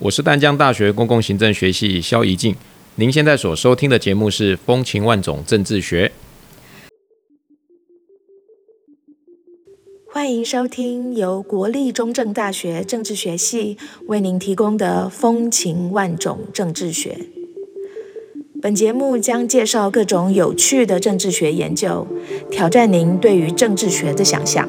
我是淡江大学公共行政学系肖怡静。您现在所收听的节目是《风情万种政治学》，欢迎收听由国立中正大学政治学系为您提供的《风情万种政治学》。本节目将介绍各种有趣的政治学研究，挑战您对于政治学的想象。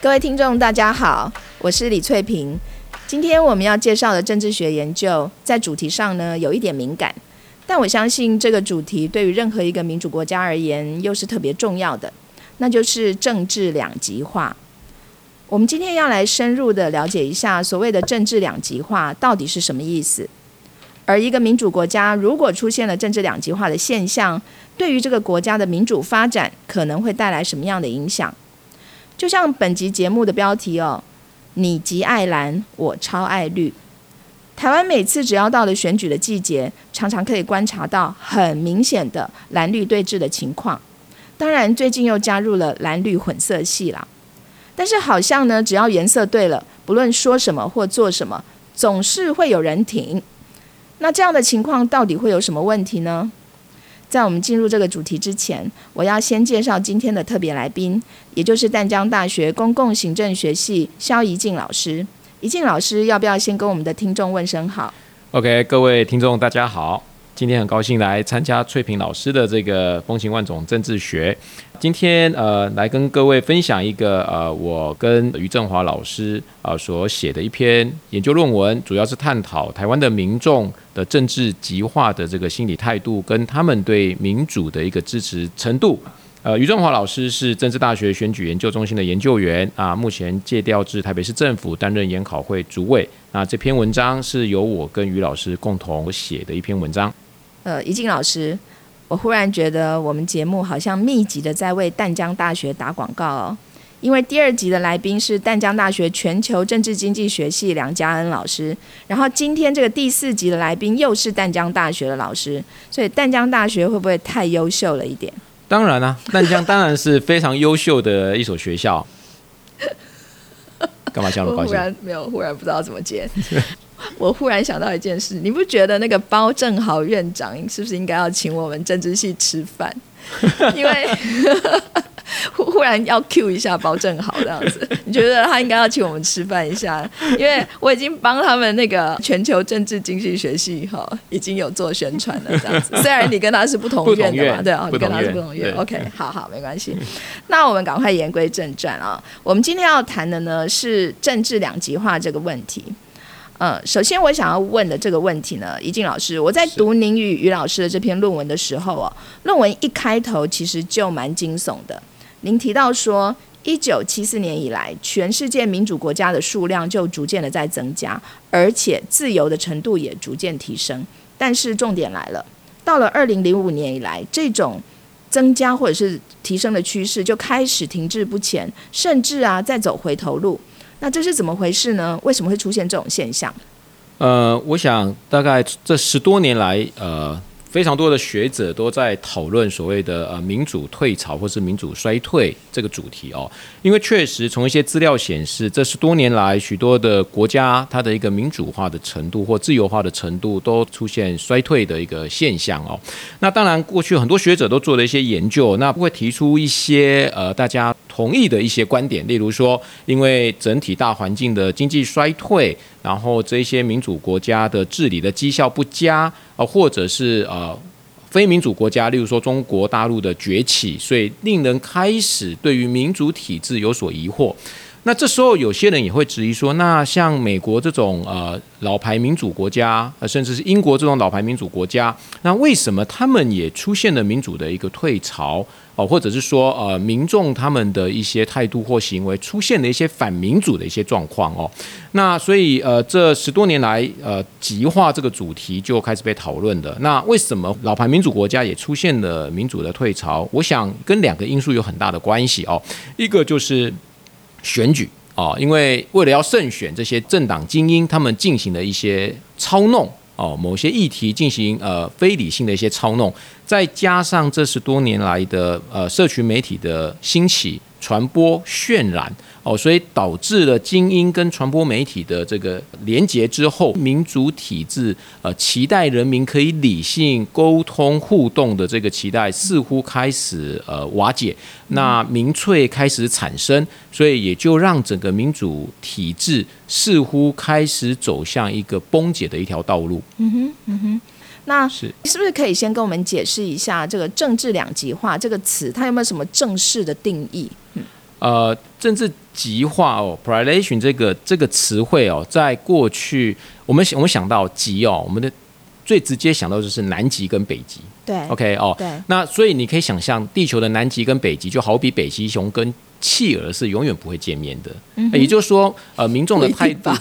各位听众，大家好，我是李翠萍。今天我们要介绍的政治学研究，在主题上呢有一点敏感，但我相信这个主题对于任何一个民主国家而言，又是特别重要的，那就是政治两极化。我们今天要来深入的了解一下，所谓的政治两极化到底是什么意思？而一个民主国家如果出现了政治两极化的现象，对于这个国家的民主发展可能会带来什么样的影响？就像本集节目的标题哦，你极爱蓝，我超爱绿。台湾每次只要到了选举的季节，常常可以观察到很明显的蓝绿对峙的情况。当然，最近又加入了蓝绿混色系啦。但是好像呢，只要颜色对了，不论说什么或做什么，总是会有人挺。那这样的情况到底会有什么问题呢？在我们进入这个主题之前，我要先介绍今天的特别来宾，也就是淡江大学公共行政学系肖怡静老师。怡静老师，要不要先跟我们的听众问声好？OK，各位听众大家好，今天很高兴来参加翠萍老师的这个风情万种政治学。今天呃，来跟各位分享一个呃，我跟于振华老师啊所写的一篇研究论文，主要是探讨台湾的民众的政治极化的这个心理态度，跟他们对民主的一个支持程度。呃，于振华老师是政治大学选举研究中心的研究员啊，目前借调至台北市政府担任研考会主委。那这篇文章是由我跟于老师共同写的一篇文章。呃，怡静老师。我忽然觉得我们节目好像密集的在为淡江大学打广告哦，因为第二集的来宾是淡江大学全球政治经济学系梁家恩老师，然后今天这个第四集的来宾又是淡江大学的老师，所以淡江大学会不会太优秀了一点？当然啊，淡江当然是非常优秀的一所学校。干嘛笑那么高兴？忽然没有，忽然不知道怎么接。我忽然想到一件事，你不觉得那个包正豪院长是不是应该要请我们政治系吃饭？因为 忽忽然要 Q 一下包正豪这样子，你觉得他应该要请我们吃饭一下？因为我已经帮他们那个全球政治经济学系哈已经有做宣传了这样子。虽然你跟他是不同院的嘛，对啊，你跟他是不同院。OK，好好没关系。那我们赶快言归正传啊，我们今天要谈的呢是政治两极化这个问题。嗯，首先我想要问的这个问题呢，怡静老师，我在读您与于老师的这篇论文的时候哦，论文一开头其实就蛮惊悚的。您提到说，一九七四年以来，全世界民主国家的数量就逐渐的在增加，而且自由的程度也逐渐提升。但是重点来了，到了二零零五年以来，这种增加或者是提升的趋势就开始停滞不前，甚至啊在走回头路。那这是怎么回事呢？为什么会出现这种现象？呃，我想大概这十多年来，呃。非常多的学者都在讨论所谓的呃民主退潮或是民主衰退这个主题哦，因为确实从一些资料显示，这是多年来许多的国家它的一个民主化的程度或自由化的程度都出现衰退的一个现象哦。那当然，过去很多学者都做了一些研究，那不会提出一些呃大家同意的一些观点，例如说，因为整体大环境的经济衰退。然后这些民主国家的治理的绩效不佳啊，或者是呃非民主国家，例如说中国大陆的崛起，所以令人开始对于民主体制有所疑惑。那这时候有些人也会质疑说，那像美国这种呃老牌民主国家，呃甚至是英国这种老牌民主国家，那为什么他们也出现了民主的一个退潮？哦，或者是说，呃，民众他们的一些态度或行为出现了一些反民主的一些状况哦。那所以，呃，这十多年来，呃，极化这个主题就开始被讨论的。那为什么老牌民主国家也出现了民主的退潮？我想跟两个因素有很大的关系哦。一个就是选举啊，因为为了要胜选这些政党精英，他们进行了一些操弄。哦，某些议题进行呃非理性的一些操弄，再加上这十多年来的呃社群媒体的兴起、传播、渲染。哦，所以导致了精英跟传播媒体的这个连结之后，民主体制呃期待人民可以理性沟通互动的这个期待似乎开始呃瓦解，那民粹开始产生，所以也就让整个民主体制似乎开始走向一个崩解的一条道路。嗯哼，嗯哼，那是是不是可以先跟我们解释一下这个政治两极化这个词，它有没有什么正式的定义？嗯。呃，政治极化哦，polarization 这个这个词汇哦，在过去我们我们想到极哦，我们的最直接想到就是南极跟北极。对，OK 哦，对。那所以你可以想象，地球的南极跟北极，就好比北极熊跟企鹅是永远不会见面的。嗯。也就是说，呃，民众的态度啊，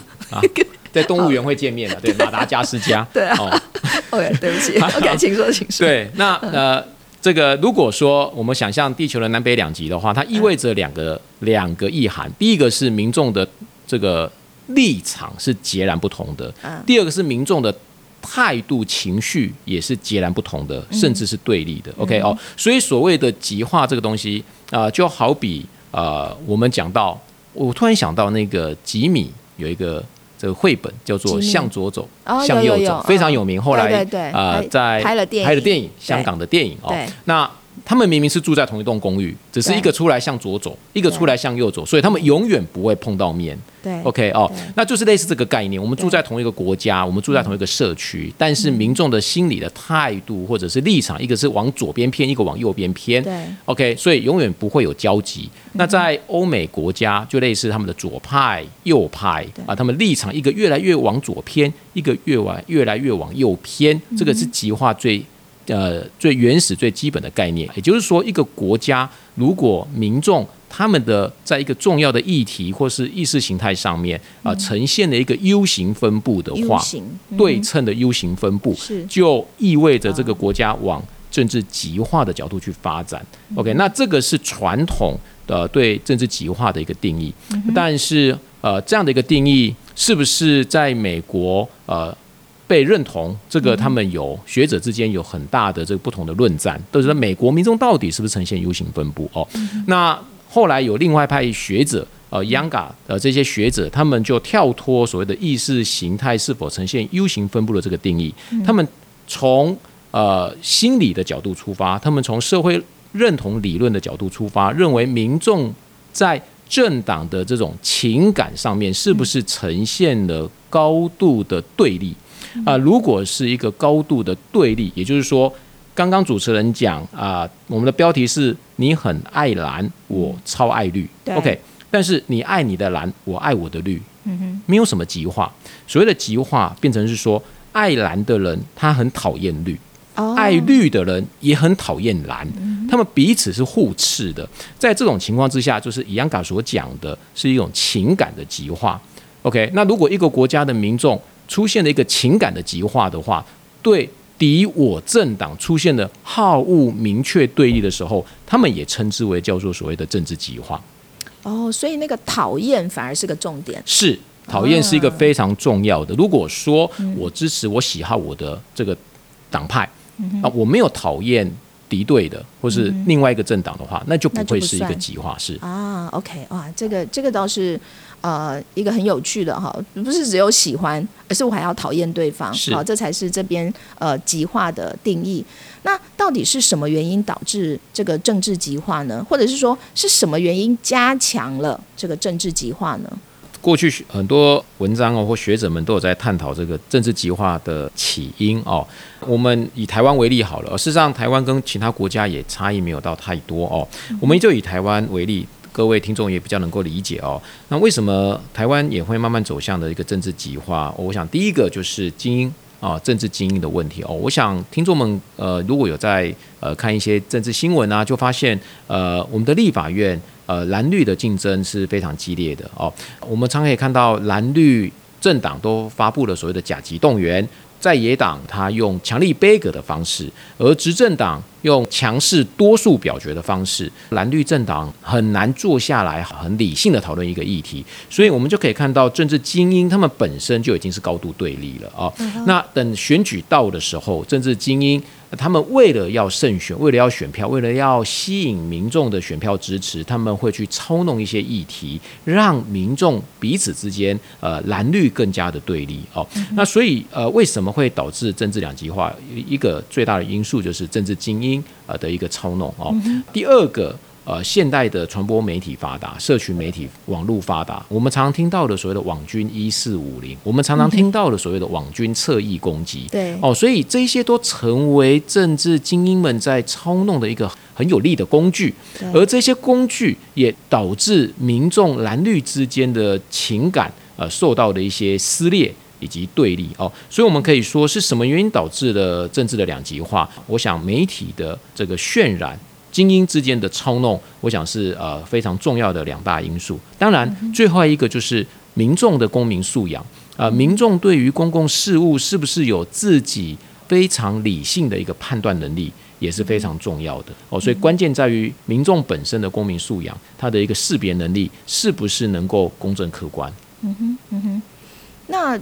在动物园会见面的，对，马达加斯加。对啊。OK，对不起，OK，请说，请说。对，那呃。这个如果说我们想象地球的南北两极的话，它意味着两个两个意涵。第一个是民众的这个立场是截然不同的，第二个是民众的态度情绪也是截然不同的，甚至是对立的。OK 哦，所以所谓的极化这个东西啊，就好比呃，我们讲到，我突然想到那个吉米有一个。这个绘本叫做《向左走，向右走》，非常有名。后来呃，在拍了电影，拍了电影，香港的电影哦。那他们明明是住在同一栋公寓，只是一个出来向左走，一个出来向右走，所以他们永远不会碰到面。对，OK 哦，那就是类似这个概念。我们住在同一个国家，我们住在同一个社区，但是民众的心理的态度或者是立场，一个是往左边偏，一个往右边偏。对，OK，所以永远不会有交集。那在欧美国家，就类似他们的左派、右派啊，他们立场一个越来越往左偏，一个越往越来越往右偏。这个是极化最。呃，最原始、最基本的概念，也就是说，一个国家如果民众他们的在一个重要的议题或是意识形态上面啊，呈现了一个 U 型分布的话，对称的 U 型分布，就意味着这个国家往政治极化的角度去发展。OK，那这个是传统的对政治极化的一个定义，但是呃，这样的一个定义是不是在美国呃？被认同，这个他们有学者之间有很大的这个不同的论战，都是说美国民众到底是不是呈现 U 型分布哦？那后来有另外派学者，呃，Younga 呃这些学者，他们就跳脱所谓的意识形态是否呈现 U 型分布的这个定义，他们从呃心理的角度出发，他们从社会认同理论的角度出发，认为民众在政党的这种情感上面是不是呈现了高度的对立？啊，如果是一个高度的对立，也就是说，刚刚主持人讲啊，我们的标题是你很爱蓝，我超爱绿，OK，但是你爱你的蓝，我爱我的绿，嗯哼，没有什么极化。所谓的极化，变成是说，爱蓝的人他很讨厌绿，爱绿的人也很讨厌蓝，他们彼此是互斥的。在这种情况之下，就是伊扬嘎所讲的是一种情感的极化，OK。那如果一个国家的民众，出现了一个情感的极化的话，对敌我政党出现了好恶明确对立的时候，他们也称之为叫做所谓的政治极化。哦，所以那个讨厌反而是个重点。是讨厌是一个非常重要的。如果说我支持我喜好我的这个党派啊，我没有讨厌敌对的或是另外一个政党的话，那就不会是一个极化。是啊，OK，哇，这个这个倒是。呃，一个很有趣的哈，不是只有喜欢，而是我还要讨厌对方，好，这才是这边呃极化的定义。那到底是什么原因导致这个政治极化呢？或者是说是什么原因加强了这个政治极化呢？过去很多文章哦，或学者们都有在探讨这个政治极化的起因哦。我们以台湾为例好了，事实上台湾跟其他国家也差异没有到太多哦。我们就以台湾为例。各位听众也比较能够理解哦。那为什么台湾也会慢慢走向的一个政治极化？我想第一个就是精英啊，政治精英的问题哦。我想听众们呃，如果有在呃看一些政治新闻啊，就发现呃，我们的立法院呃蓝绿的竞争是非常激烈的哦。我们常可以看到蓝绿政党都发布了所谓的甲级动员。在野党他用强力背阁的方式，而执政党用强势多数表决的方式，蓝绿政党很难坐下来很理性的讨论一个议题，所以我们就可以看到政治精英他们本身就已经是高度对立了啊。那等选举到的时候，政治精英。他们为了要胜选，为了要选票，为了要吸引民众的选票支持，他们会去操弄一些议题，让民众彼此之间呃蓝绿更加的对立哦。那所以呃为什么会导致政治两极化？一个最大的因素就是政治精英呃的一个操弄哦。第二个。呃，现代的传播媒体发达，社群媒体网络发达，我们常常听到的所谓的网军一四五零，我们常常听到的所谓的网军侧翼攻击，对，哦，所以这些都成为政治精英们在操弄的一个很有力的工具，而这些工具也导致民众蓝绿之间的情感呃受到的一些撕裂以及对立哦，所以我们可以说是什么原因导致了政治的两极化？我想媒体的这个渲染。精英之间的操弄，我想是呃非常重要的两大因素。当然，最后一个就是民众的公民素养呃，民众对于公共事务是不是有自己非常理性的一个判断能力，也是非常重要的哦。所以关键在于民众本身的公民素养，他的一个识别能力是不是能够公正客观。嗯哼，嗯哼。那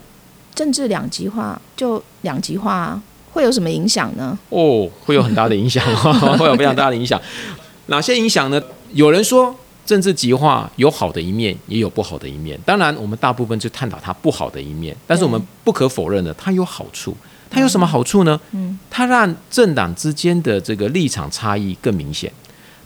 政治两极化就两极化。会有什么影响呢？哦，会有很大的影响，会有非常大的影响。哪些影响呢？有人说政治极化有好的一面，也有不好的一面。当然，我们大部分就探讨它不好的一面，但是我们不可否认的，它有好处。它有什么好处呢？嗯，它让政党之间的这个立场差异更明显，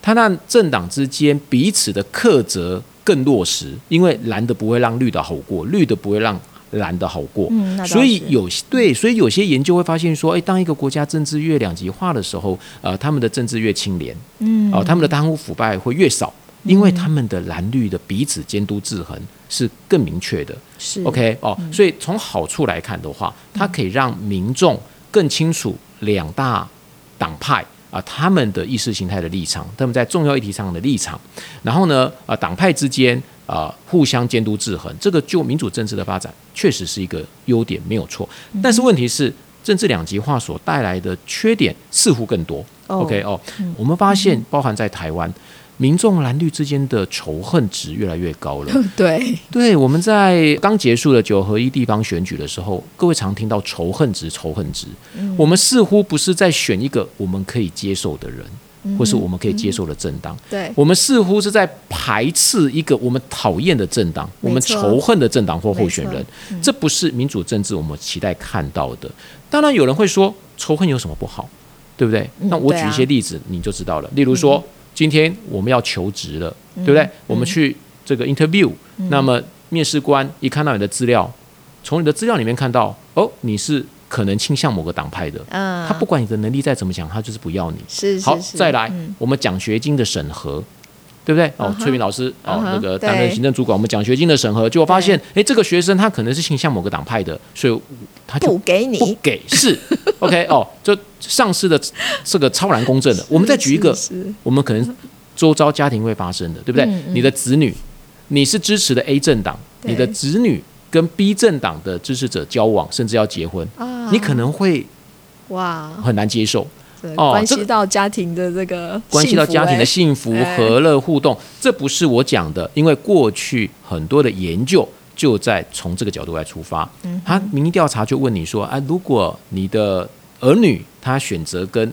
它让政党之间彼此的克责更落实，因为蓝的不会让绿的好过，绿的不会让。蓝的好过，所以有对，所以有些研究会发现说，哎，当一个国家政治越两极化的时候，呃，他们的政治越清廉，嗯，哦，他们的贪污腐败会越少，因为他们的蓝绿的彼此监督制衡是更明确的，是。OK 哦，所以从好处来看的话，它可以让民众更清楚两大党派。啊，他们的意识形态的立场，他们在重要议题上的立场，然后呢，啊，党派之间啊互相监督制衡，这个就民主政治的发展确实是一个优点，没有错。但是问题是，政治两极化所带来的缺点似乎更多。OK 哦，我们发现，包含在台湾。民众蓝绿之间的仇恨值越来越高了。对，对，我们在刚结束的九合一地方选举的时候，各位常听到仇恨值、仇恨值。我们似乎不是在选一个我们可以接受的人，或是我们可以接受的政党。对，我们似乎是在排斥一个我们讨厌的政党，我们仇恨的政党或候选人。这不是民主政治我们期待看到的。当然，有人会说仇恨有什么不好，对不对？那我举一些例子，你就知道了。例如说。今天我们要求职了，对不对？我们去这个 interview，那么面试官一看到你的资料，从你的资料里面看到，哦，你是可能倾向某个党派的，嗯，他不管你的能力再怎么讲，他就是不要你。是好，再来，我们奖学金的审核。对不对？哦，崔明老师哦，那个担任行政主管，我们奖学金的审核，结果发现，哎，这个学生他可能是倾向某个党派的，所以他就不给你，不给是 OK 哦，就上市的这个超然公正的。我们再举一个，我们可能周遭家庭会发生的，对不对？你的子女，你是支持的 A 政党，你的子女跟 B 政党的支持者交往，甚至要结婚，你可能会哇很难接受。哦，关系到家庭的这个，关系到家庭的幸福、和乐互动，这不是我讲的，因为过去很多的研究就在从这个角度来出发。嗯，他民意调查就问你说，啊，如果你的儿女他选择跟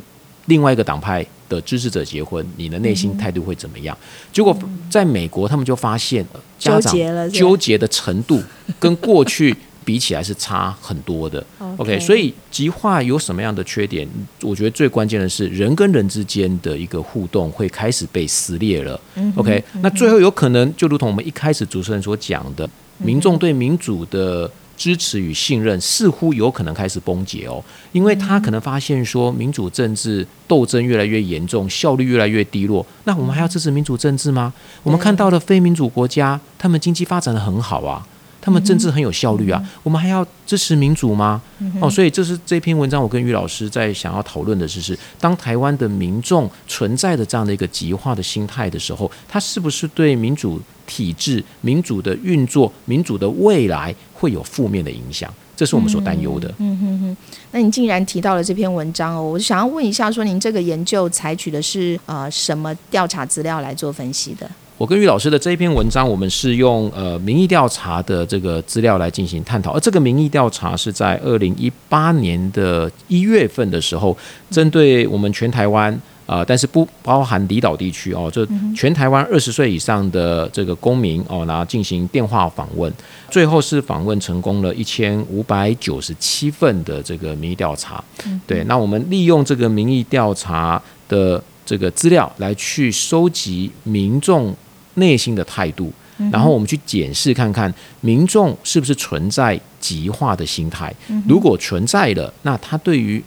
另外一个党派的支持者结婚，你的内心态度会怎么样？结果在美国，他们就发现家长纠结的程度跟过去。比起来是差很多的，OK，所以极化有什么样的缺点？我觉得最关键的是人跟人之间的一个互动会开始被撕裂了，OK，那最后有可能就如同我们一开始主持人所讲的，民众对民主的支持与信任似乎有可能开始崩解哦，因为他可能发现说民主政治斗争越来越严重，效率越来越低落。那我们还要支持民主政治吗？我们看到的非民主国家，他们经济发展的很好啊。他们政治很有效率啊，我们还要支持民主吗？哦，所以这是这篇文章我跟于老师在想要讨论的，就是当台湾的民众存在的这样的一个极化的心态的时候，他是不是对民主体制、民主的运作、民主的未来会有负面的影响？这是我们所担忧的。嗯哼哼，那你竟然提到了这篇文章哦，我想要问一下，说您这个研究采取的是呃什么调查资料来做分析的？我跟于老师的这一篇文章，我们是用呃民意调查的这个资料来进行探讨，而这个民意调查是在二零一八年的一月份的时候，针对我们全台湾啊，但是不包含离岛地区哦，就全台湾二十岁以上的这个公民哦，然后进行电话访问，最后是访问成功了一千五百九十七份的这个民意调查。对，那我们利用这个民意调查的这个资料来去收集民众。内心的态度，然后我们去检视看看民众是不是存在极化的心态。如果存在了，那他对于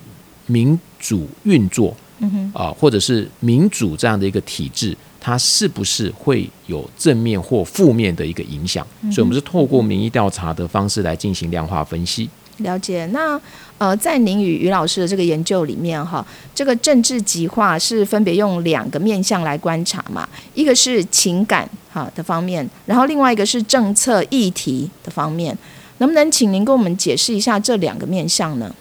民主运作，啊，或者是民主这样的一个体制，它是不是会有正面或负面的一个影响？所以，我们是透过民意调查的方式来进行量化分析。了解，那呃，在您与于老师的这个研究里面，哈，这个政治极化是分别用两个面向来观察嘛？一个是情感哈的方面，然后另外一个是政策议题的方面，能不能请您跟我们解释一下这两个面向呢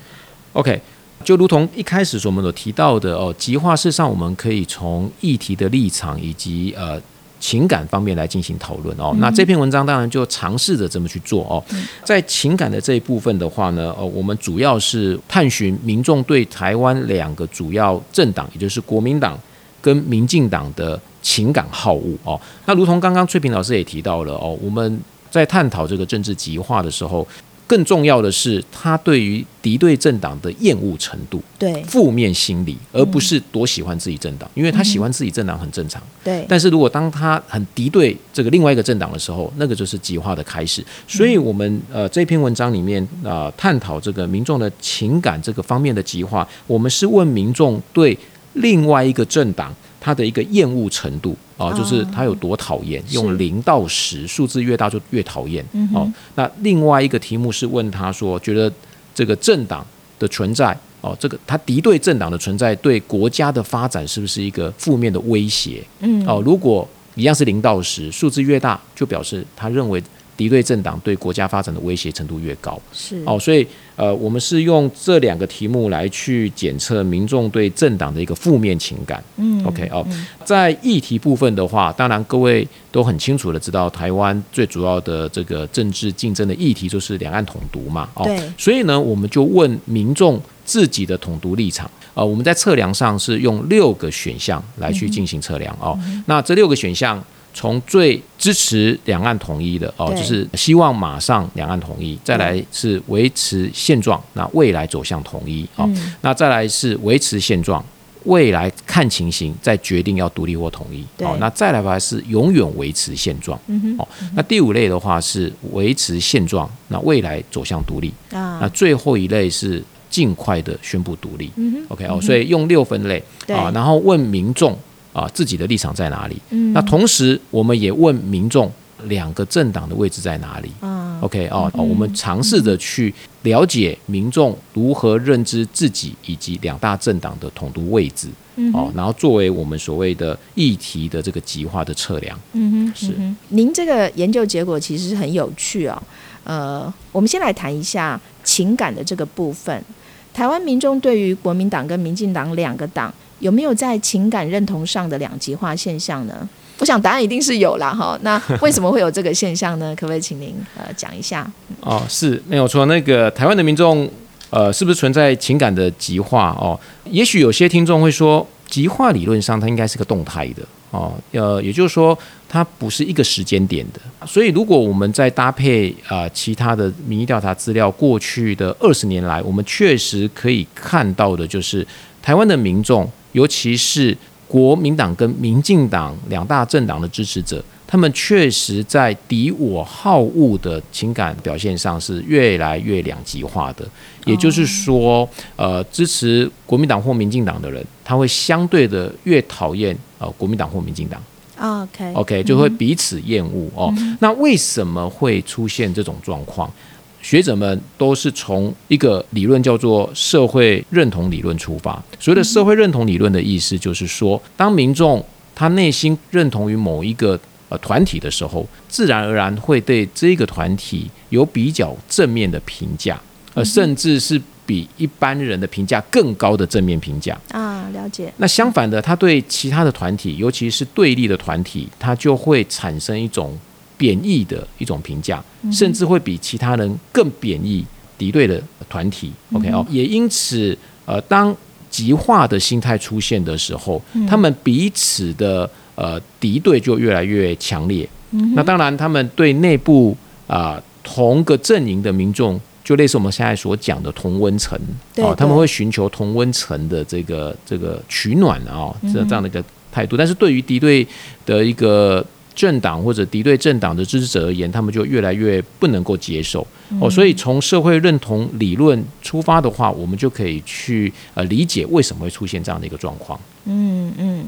？OK，就如同一开始所我们所提到的哦，极化事实上我们可以从议题的立场以及呃。情感方面来进行讨论哦，那这篇文章当然就尝试着这么去做哦。在情感的这一部分的话呢，呃，我们主要是探寻民众对台湾两个主要政党，也就是国民党跟民进党的情感好恶哦。那如同刚刚翠萍老师也提到了哦，我们在探讨这个政治极化的时候。更重要的是，他对于敌对政党的厌恶程度，对负面心理，而不是多喜欢自己政党，因为他喜欢自己政党很正常。对，但是如果当他很敌对这个另外一个政党的时候，那个就是极化的开始。所以，我们呃这篇文章里面啊，探讨这个民众的情感这个方面的极化，我们是问民众对另外一个政党。他的一个厌恶程度啊，就是他有多讨厌，用零到十，数字越大就越讨厌。哦，那另外一个题目是问他说，觉得这个政党的存在哦，这个他敌对政党的存在对国家的发展是不是一个负面的威胁？嗯，哦，如果一样是零到十，数字越大，就表示他认为。敌对政党对国家发展的威胁程度越高，是哦，所以呃，我们是用这两个题目来去检测民众对政党的一个负面情感。嗯，OK 哦，在议题部分的话，当然各位都很清楚的知道，台湾最主要的这个政治竞争的议题就是两岸统独嘛。哦，对，所以呢，我们就问民众自己的统独立场。呃，我们在测量上是用六个选项来去进行测量哦。那这六个选项。从最支持两岸统一的哦，就是希望马上两岸统一；再来是维持现状，那未来走向统一哦。那再来是维持现状，未来看情形再决定要独立或统一。哦，那再来吧是永远维持现状。哦，那第五类的话是维持现状，那未来走向独立。啊，那最后一类是尽快的宣布独立。OK 哦，所以用六分类啊，然后问民众。啊，自己的立场在哪里？嗯，那同时我们也问民众，两个政党的位置在哪里？嗯，OK 哦，我们尝试着去了解民众如何认知自己以及两大政党的统独位置。嗯，哦，然后作为我们所谓的议题的这个极化的测量。嗯哼，是。您这个研究结果其实很有趣哦。呃，我们先来谈一下情感的这个部分。台湾民众对于国民党跟民进党两个党。有没有在情感认同上的两极化现象呢？我想答案一定是有啦，哈。那为什么会有这个现象呢？可不可以请您呃讲一下？哦，是没有错。那个台湾的民众呃，是不是存在情感的极化？哦，也许有些听众会说，极化理论上它应该是个动态的哦，呃，也就是说它不是一个时间点的。所以如果我们在搭配啊其他的民意调查资料，过去的二十年来，我们确实可以看到的就是台湾的民众。尤其是国民党跟民进党两大政党的支持者，他们确实在敌我好恶的情感表现上是越来越两极化的。也就是说，呃，支持国民党或民进党的人，他会相对的越讨厌呃国民党或民进党。OK OK，就会彼此厌恶哦。那为什么会出现这种状况？学者们都是从一个理论叫做社会认同理论出发。所谓的社会认同理论的意思，就是说，当民众他内心认同于某一个呃团体的时候，自然而然会对这个团体有比较正面的评价，呃，甚至是比一般人的评价更高的正面评价。啊，了解。那相反的，他对其他的团体，尤其是对立的团体，他就会产生一种贬义的一种评价，甚至会比其他人更贬义敌对的团体。OK 哦，也因此，呃，当极化的心态出现的时候，他们彼此的呃敌对就越来越强烈。那当然，他们对内部啊、同个阵营的民众。就类似我们现在所讲的同温层哦，他们会寻求同温层的这个这个取暖啊、哦，这这样的一个态度。但是对于敌对的一个政党或者敌对政党的支持者而言，他们就越来越不能够接受哦。所以从社会认同理论出发的话，我们就可以去呃理解为什么会出现这样的一个状况。嗯嗯。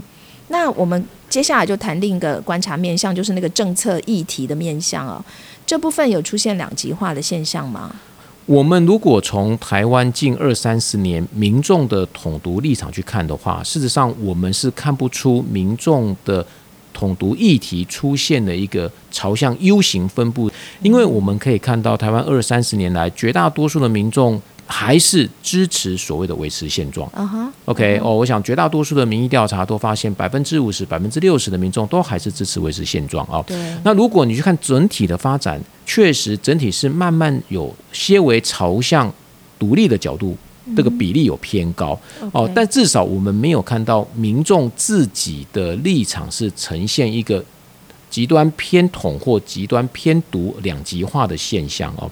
那我们接下来就谈另一个观察面向，就是那个政策议题的面向哦。这部分有出现两极化的现象吗？我们如果从台湾近二三十年民众的统独立场去看的话，事实上我们是看不出民众的统独议题出现了一个朝向 U 型分布，因为我们可以看到台湾二三十年来绝大多数的民众还是支持所谓的维持现状。啊哈，OK 哦，我想绝大多数的民意调查都发现，百分之五十、百分之六十的民众都还是支持维持现状哦。对，那如果你去看整体的发展，确实整体是慢慢有些为朝向独立的角度，这个比例有偏高哦。但至少我们没有看到民众自己的立场是呈现一个极端偏统或极端偏独两极化的现象哦。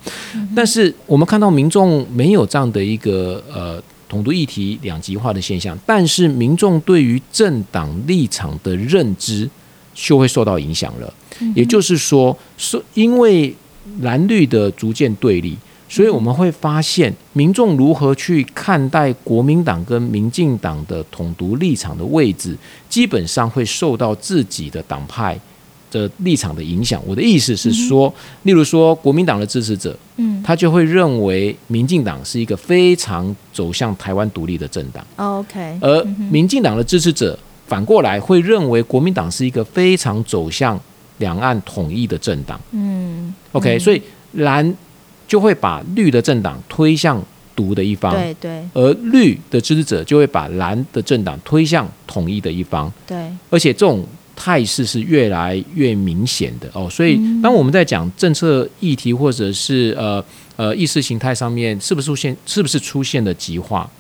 但是我们看到民众没有这样的一个呃。统独议题两极化的现象，但是民众对于政党立场的认知就会受到影响了。也就是说，是因为蓝绿的逐渐对立，所以我们会发现民众如何去看待国民党跟民进党的统独立场的位置，基本上会受到自己的党派的立场的影响。我的意思是说，例如说国民党的支持者，嗯他就会认为民进党是一个非常走向台湾独立的政党。，OK，而民进党的支持者反过来会认为国民党是一个非常走向两岸统一的政党。嗯 OK，、所以蓝就会把绿的政党推向独的一方，对对而绿的支持者就会把蓝的政党推向统一的一方，对，而且这种。态势是越来越明显的哦，所以当我们在讲政策议题或者是呃呃意识形态上面，是不是出现是不是出现了极化？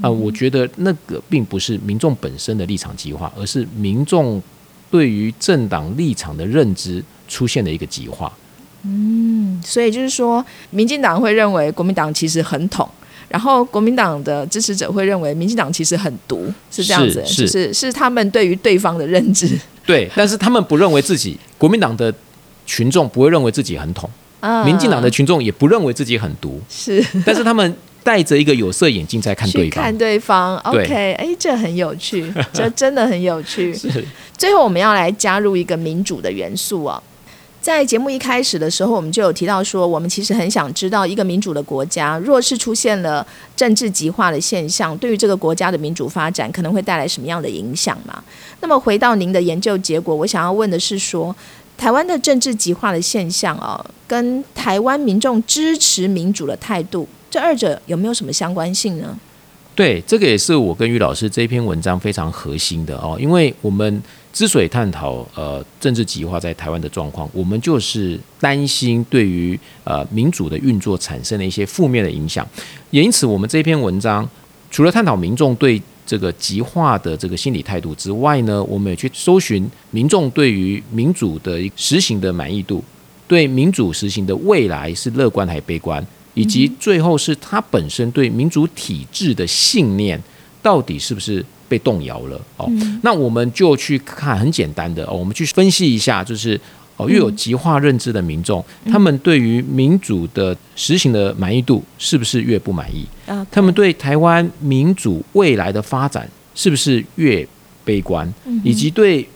啊、我觉得那个并不是民众本身的立场极化，而是民众对于政党立场的认知出现了一个极化。所以就是说，民进党会认为国民党其实很统，然后国民党的支持者会认为民进党其实很独，是这样子，是是。他们对于对方的认知。对，但是他们不认为自己，国民党的群众不会认为自己很统，啊。民进党的群众也不认为自己很独，是。但是他们戴着一个有色眼镜在看对方。看。对方。对，OK，哎，这很有趣，这 真的很有趣。是。最后，我们要来加入一个民主的元素哦。在节目一开始的时候，我们就有提到说，我们其实很想知道，一个民主的国家，若是出现了政治极化的现象，对于这个国家的民主发展可能会带来什么样的影响嘛？那么回到您的研究结果，我想要问的是说，台湾的政治极化的现象啊，跟台湾民众支持民主的态度，这二者有没有什么相关性呢？对，这个也是我跟于老师这篇文章非常核心的哦，因为我们之所以探讨呃政治极化在台湾的状况，我们就是担心对于呃民主的运作产生了一些负面的影响，也因此我们这篇文章除了探讨民众对这个极化的这个心理态度之外呢，我们也去搜寻民众对于民主的实行的满意度，对民主实行的未来是乐观还是悲观，以及最后是他本身对民主体制的信念到底是不是被动摇了哦。那我们就去看很简单的哦，我们去分析一下，就是哦，越有极化认知的民众，他们对于民主的实行的满意度是不是越不满意？啊，他们对台湾民主未来的发展是不是越悲观？以及对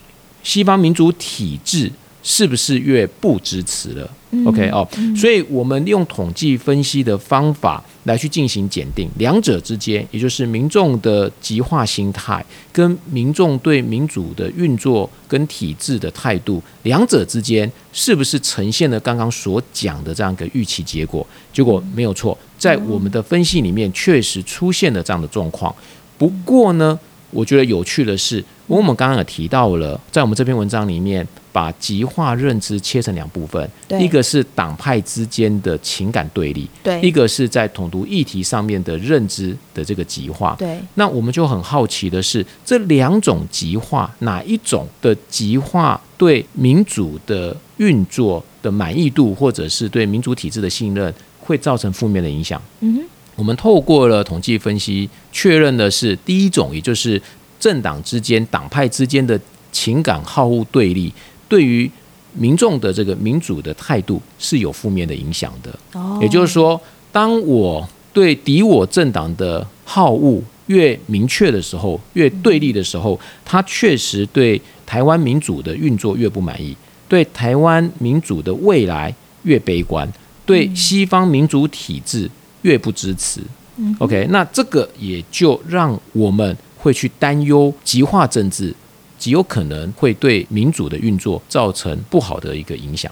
西方民主体制是不是越不支持了？OK 哦，所以我们用统计分析的方法来去进行检定，两者之间，也就是民众的极化心态跟民众对民主的运作跟体制的态度，两者之间是不是呈现了刚刚所讲的这样一个预期结果？结果没有错，在我们的分析里面确实出现了这样的状况。不过呢，我觉得有趣的是，我们刚刚也提到了，在我们这篇文章里面，把极化认知切成两部分，一个是党派之间的情感对立，对一个是在统独议题上面的认知的这个极化。对那我们就很好奇的是，这两种极化哪一种的极化对民主的运作的满意度，或者是对民主体制的信任，会造成负面的影响？嗯哼，我们透过了统计分析，确认的是第一种，也就是政党之间、党派之间的情感好恶对立，对于民众的这个民主的态度是有负面的影响的。哦，也就是说，当我对敌我政党的好恶越明确的时候，越对立的时候，他确实对台湾民主的运作越不满意，对台湾民主的未来越悲观，对西方民主体制越不支持。嗯 OK，那这个也就让我们会去担忧极化政治极有可能会对民主的运作造成不好的一个影响。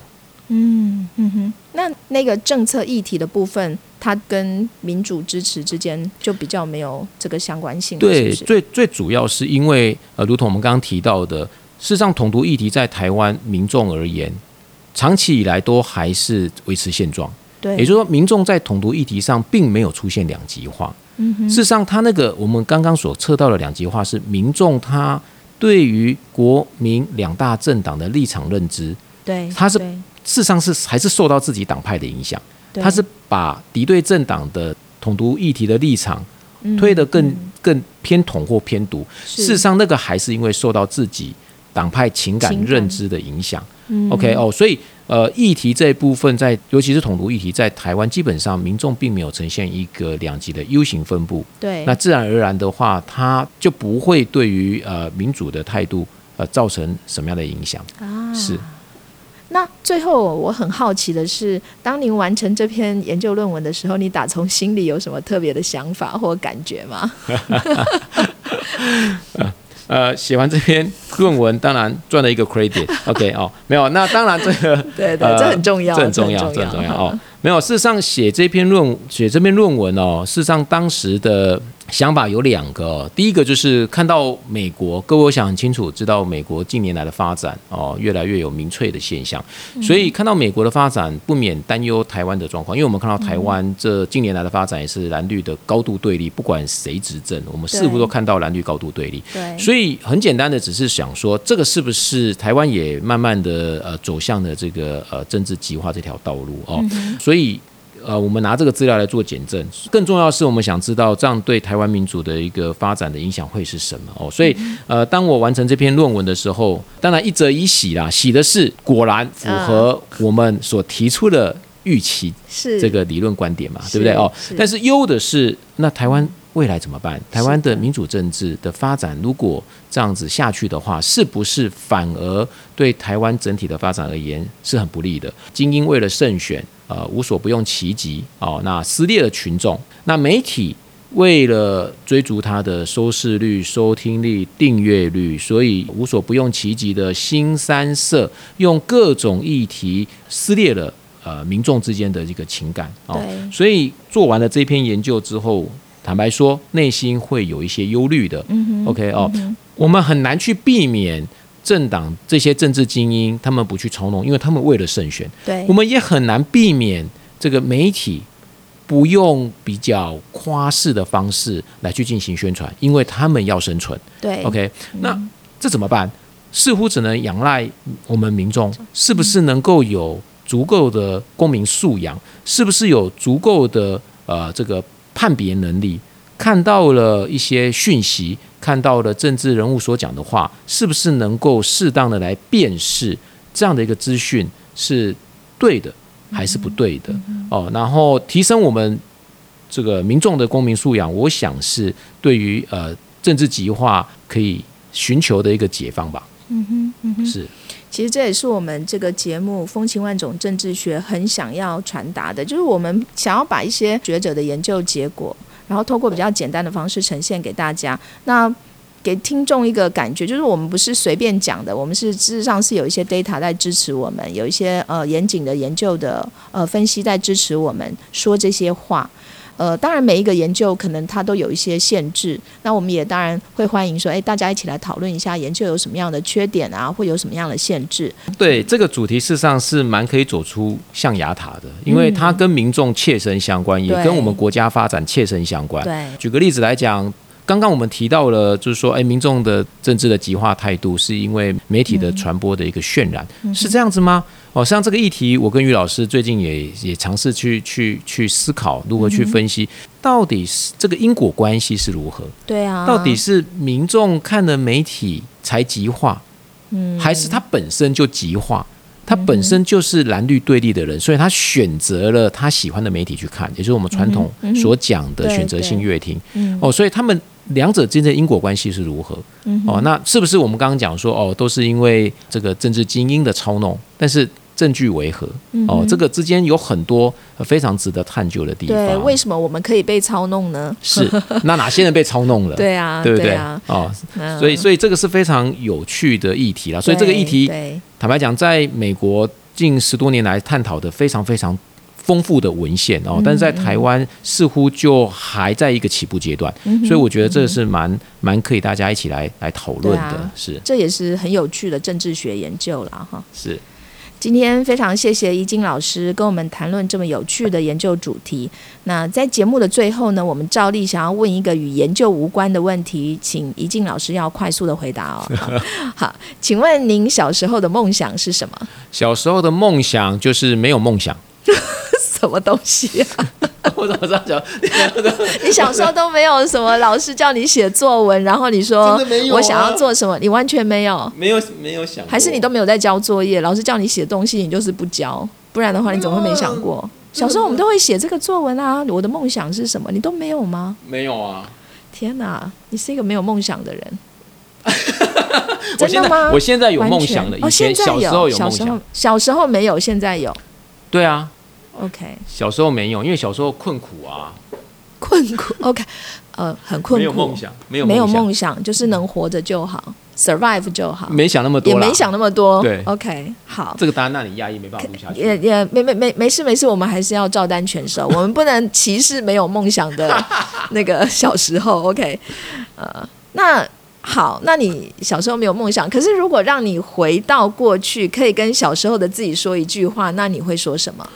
嗯嗯哼，那那个政策议题的部分，它跟民主支持之间就比较没有这个相关性，对，是是最最主要是因为呃，如同我们刚刚提到的，事实上统独议题在台湾民众而言，长期以来都还是维持现状，对，也就是说，民众在统独议题上并没有出现两极化。嗯哼，事实上，他那个我们刚刚所测到的两极化是民众他对于国民两大政党的立场认知，对，他是事实上是还是受到自己党派的影响，对。他是把敌对政党的统独议题的立场嗯推得更更偏统或偏独。是。事实上，那个还是因为受到自己党派情感情感。认知的影响。嗯。OK 哦，所以呃，议题这一部分在，尤其是统独议题，在台湾基本上民众并没有呈现一个两极的 U 型分布。对，那自然而然的话，它就不会对于呃民主的态度呃造成什么样的影响。啊是。那最后我很好奇的是，当您完成这篇研究论文的时候，你打从心里有什么特别的想法或感觉吗？呃，写完这篇论文，当然赚了一个 credit。OK 哦，没有，那当然这个对 对，呃这很重要，这很重要，这这很重要哦。没有，事实上写这篇论写这篇论文哦，事实上当时的想法有两个哦、第一个就是看到美国，各位我想很清楚知道美国近年来的发展哦，越来越有民粹的现象，所以看到美国的发展，不免担忧台湾的状况，因为我们看到台湾这近年来的发展也是蓝绿的高度对立，不管谁执政，我们似乎都看到蓝绿高度对立。对，所以很简单的，只是想说，这个是不是台湾也慢慢的呃走向了这个呃政治极化这条道路哦？所以呃，我们拿这个资料来做检证。更重要的是，我们想知道这样对台湾民主的一个发展的影响会是什么哦？所以呃，当我完成这篇论文的时候，当然一则以喜啦，喜的是果然符合我们所提出的预期是这个理论观点嘛，对不对哦？但是忧的是，那台湾未来怎么办？台湾的民主政治的发展，如果这样子下去的话，是不是反而对台湾整体的发展而言是很不利的？精英为了胜选，呃，无所不用其极哦，那撕裂了群众，那媒体。为了追逐它的收视率、收听率、订阅率，所以无所不用其极的新三色用各种议题撕裂了呃民众之间的这个情感哦。所以做完了这篇研究之后，坦白说，内心会有一些忧虑的。嗯 OK 哦，嗯我们很难去避免政党这些政治精英他们不去从容，因为他们为了胜选。对，我们也很难避免这个媒体不用比较夸饰的方式来去进行宣传，因为他们要生存。对 OK，那这怎么办？似乎只能仰赖我们民众，是不是能够有足够的公民素养？是不是有足够的呃这个判别能力？看到了一些讯息，看到了政治人物所讲的话，是不是能够适当的来辨识这样的一个资讯是对的还是不对的哦，然后提升我们这个民众的公民素养，我想是对于呃政治极化可以寻求的一个解放吧。嗯哼，嗯哼，是。其实这也是我们这个节目《风情万种政治学》很想要传达的，就是我们想要把一些学者的研究结果，然后透过比较简单的方式呈现给大家。那给听众一个感觉，就是我们不是随便讲的，我们是事实上是有一些 data 在支持我们，有一些呃严谨的研究的呃分析在支持我们说这些话。呃，当然每一个研究可能它都有一些限制，那我们也当然会欢迎说，哎，大家一起来讨论一下研究有什么样的缺点啊，会有什么样的限制。对这个主题，事实上是蛮可以走出象牙塔的，因为它跟民众切身相关，也跟我们国家发展切身相关。对，举个例子来讲。刚刚我们提到了，就是说，哎，民众的政治的极化态度，是因为媒体的传播的一个渲染，是这样子吗？哦，像这个议题，我跟于老师最近也也尝试去去去思考，如何去分析，到底是这个因果关系是如何？对啊，到底是民众看了媒体才极化，嗯，还是他本身就极化？他本身就是蓝绿对立的人，所以他选择了他喜欢的媒体去看，也就是我们传统所讲的选择性阅听。哦，所以他们两者之间的因果关系是如何？哦，那是不是我们刚刚讲说，哦，都是因为这个政治精英的操弄？但是。证据为何？哦，这个之间有很多非常值得探究的地方。对，为什么我们可以被操弄呢？是，那哪些人被操弄了？对啊，对不对啊？哦，所以，所以这个是非常有趣的议题了。所以这个议题，坦白讲，在美国近十多年来探讨的非常非常丰富的文献哦，但是在台湾似乎就还在一个起步阶段。所以我觉得这是蛮蛮可以大家一起来来讨论的。是，这也是很有趣的政治学研究了哈。是。今天非常谢谢怡静老师跟我们谈论这么有趣的研究主题。那在节目的最后呢，我们照例想要问一个与研究无关的问题，请怡静老师要快速的回答哦。好，请问您小时候的梦想是什么？小时候的梦想就是没有梦想。什么东西啊？我怎么这样讲？你小时候都没有什么老师叫你写作文，然后你说我想要做什么，你完全没有，没有没有想，还是你都没有在交作业？老师叫你写东西，你就是不交，不然的话你怎么会没想过？小时候我们都会写这个作文啊。我的梦想是什么？你都没有吗？没有啊！天哪，你是一个没有梦想的人。真的吗？我现在有梦想的，以前小时候有梦想，小时候没有，现在有。对啊。OK，小时候没有，因为小时候困苦啊，困苦。OK，呃，很困苦，没有梦想，没有没有梦想，就是能活着就好，survive 就好，没想那么多，也没想那么多。对，OK，好，这个答案让你压抑，没办法录下去。也也没没没没事没事，我们还是要照单全收，我们不能歧视没有梦想的那个小时候。OK，呃，那好，那你小时候没有梦想，可是如果让你回到过去，可以跟小时候的自己说一句话，那你会说什么？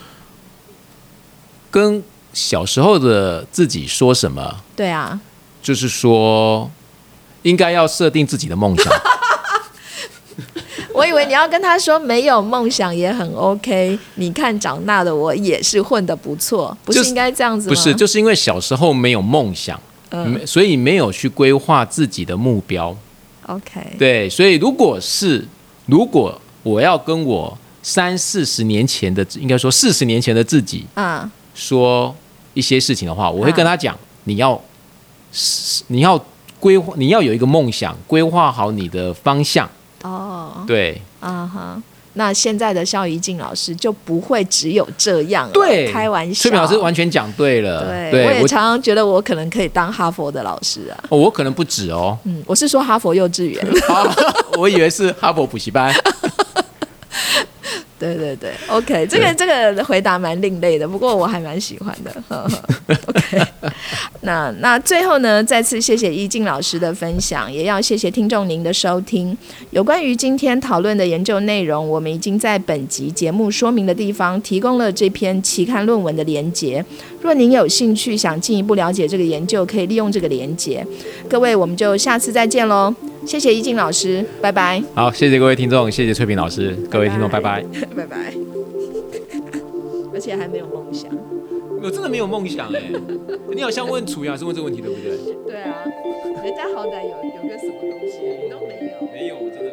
跟小时候的自己说什么？对啊，就是说应该要设定自己的梦想。我以为你要跟他说没有梦想也很 OK。你看长大的我也是混的不错，不是应该这样子吗？不是，就是因为小时候没有梦想，嗯，所以没有去规划自己的目标。OK，对，所以如果是如果我要跟我三四十年前的，应该说四十年前的自己，啊。说一些事情的话，我会跟他讲，你要，你要规划，你要有一个梦想，规划好你的方向。哦，对，啊哈，那现在的肖怡静老师就不会只有这样，对，开玩笑，崔明老师完全讲对了，对，我也常常觉得我可能可以当哈佛的老师啊，我可能不止哦，嗯，我是说哈佛幼稚园，我以为是哈佛补习班。对对对，OK，这个这个回答蛮另类的，不过我还蛮喜欢的。OK，那那最后呢，再次谢谢易静老师的分享，也要谢谢听众您的收听。有关于今天讨论的研究内容，我们已经在本集节目说明的地方提供了这篇期刊论文的连结。若您有兴趣想进一步了解这个研究，可以利用这个连结。各位，我们就下次再见喽。谢谢易静老师，拜拜。好，谢谢各位听众，谢谢翠萍老师，各位听众，拜拜，拜拜。而且还没有梦想。我真的没有梦想哎。你好像问楚阳是问这个问题对不对？对啊，人家好歹有有个什么东西，你都没有。没有，我真的